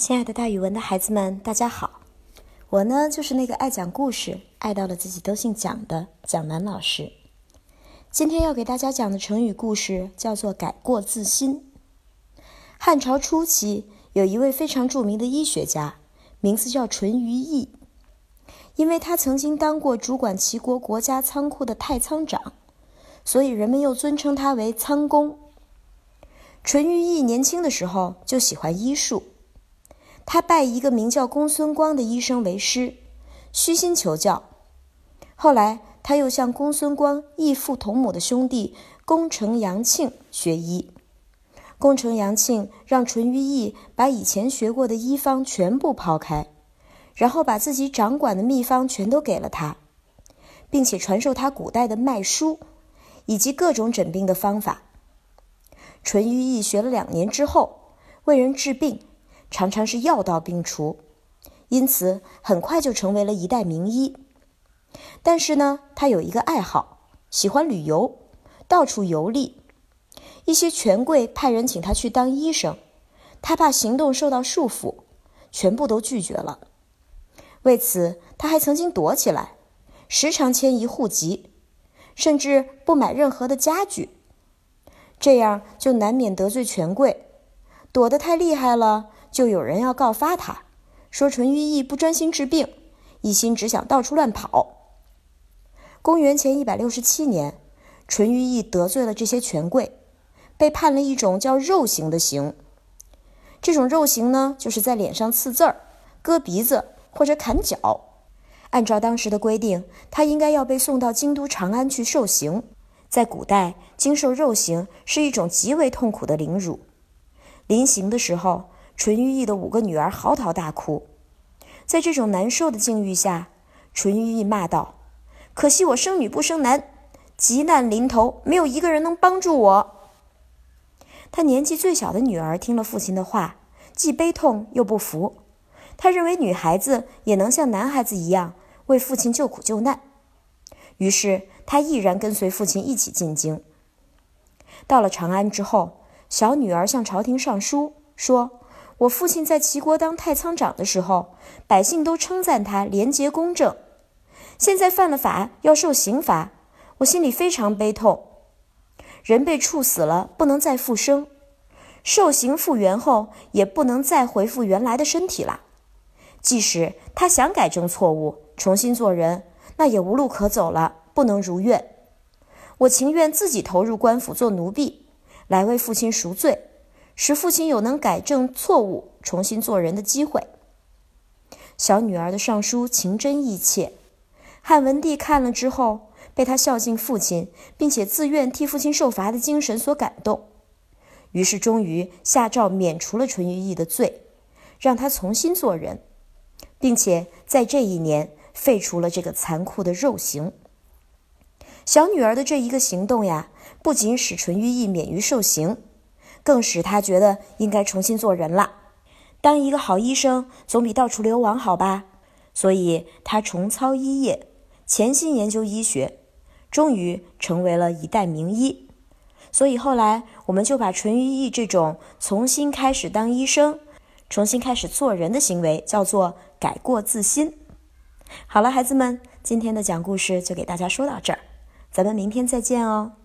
亲爱的，大语文的孩子们，大家好！我呢，就是那个爱讲故事、爱到了自己都姓蒋的蒋楠老师。今天要给大家讲的成语故事叫做“改过自新”。汉朝初期，有一位非常著名的医学家，名字叫淳于意。因为他曾经当过主管齐国国家仓库的太仓长，所以人们又尊称他为仓公。淳于意年轻的时候就喜欢医术。他拜一个名叫公孙光的医生为师，虚心求教。后来，他又向公孙光异父同母的兄弟公城阳庆学医。公城阳庆让淳于意把以前学过的医方全部抛开，然后把自己掌管的秘方全都给了他，并且传授他古代的脉书以及各种诊病的方法。淳于意学了两年之后，为人治病。常常是药到病除，因此很快就成为了一代名医。但是呢，他有一个爱好，喜欢旅游，到处游历。一些权贵派人请他去当医生，他怕行动受到束缚，全部都拒绝了。为此，他还曾经躲起来，时常迁移户籍，甚至不买任何的家具，这样就难免得罪权贵。躲得太厉害了。就有人要告发他，说淳于意不专心治病，一心只想到处乱跑。公元前一百六十七年，淳于意得罪了这些权贵，被判了一种叫肉刑的刑。这种肉刑呢，就是在脸上刺字儿、割鼻子或者砍脚。按照当时的规定，他应该要被送到京都长安去受刑。在古代，经受肉刑是一种极为痛苦的凌辱。临刑的时候。淳于意的五个女儿嚎啕大哭，在这种难受的境遇下，淳于意骂道：“可惜我生女不生男，急难临头，没有一个人能帮助我。”他年纪最小的女儿听了父亲的话，既悲痛又不服。他认为女孩子也能像男孩子一样为父亲救苦救难，于是他毅然跟随父亲一起进京。到了长安之后，小女儿向朝廷上书说。我父亲在齐国当太仓长的时候，百姓都称赞他廉洁公正。现在犯了法要受刑罚，我心里非常悲痛。人被处死了，不能再复生；受刑复原后，也不能再恢复原来的身体了。即使他想改正错误，重新做人，那也无路可走了，不能如愿。我情愿自己投入官府做奴婢，来为父亲赎罪。使父亲有能改正错误、重新做人的机会。小女儿的上书情真意切，汉文帝看了之后，被他孝敬父亲并且自愿替父亲受罚的精神所感动，于是终于下诏免除了淳于意的罪，让他重新做人，并且在这一年废除了这个残酷的肉刑。小女儿的这一个行动呀，不仅使淳于意免于受刑。更使他觉得应该重新做人了。当一个好医生总比到处流亡好吧？所以他重操医业，潜心研究医学，终于成为了一代名医。所以后来我们就把淳于意这种重新开始当医生、重新开始做人的行为叫做改过自新。好了，孩子们，今天的讲故事就给大家说到这儿，咱们明天再见哦。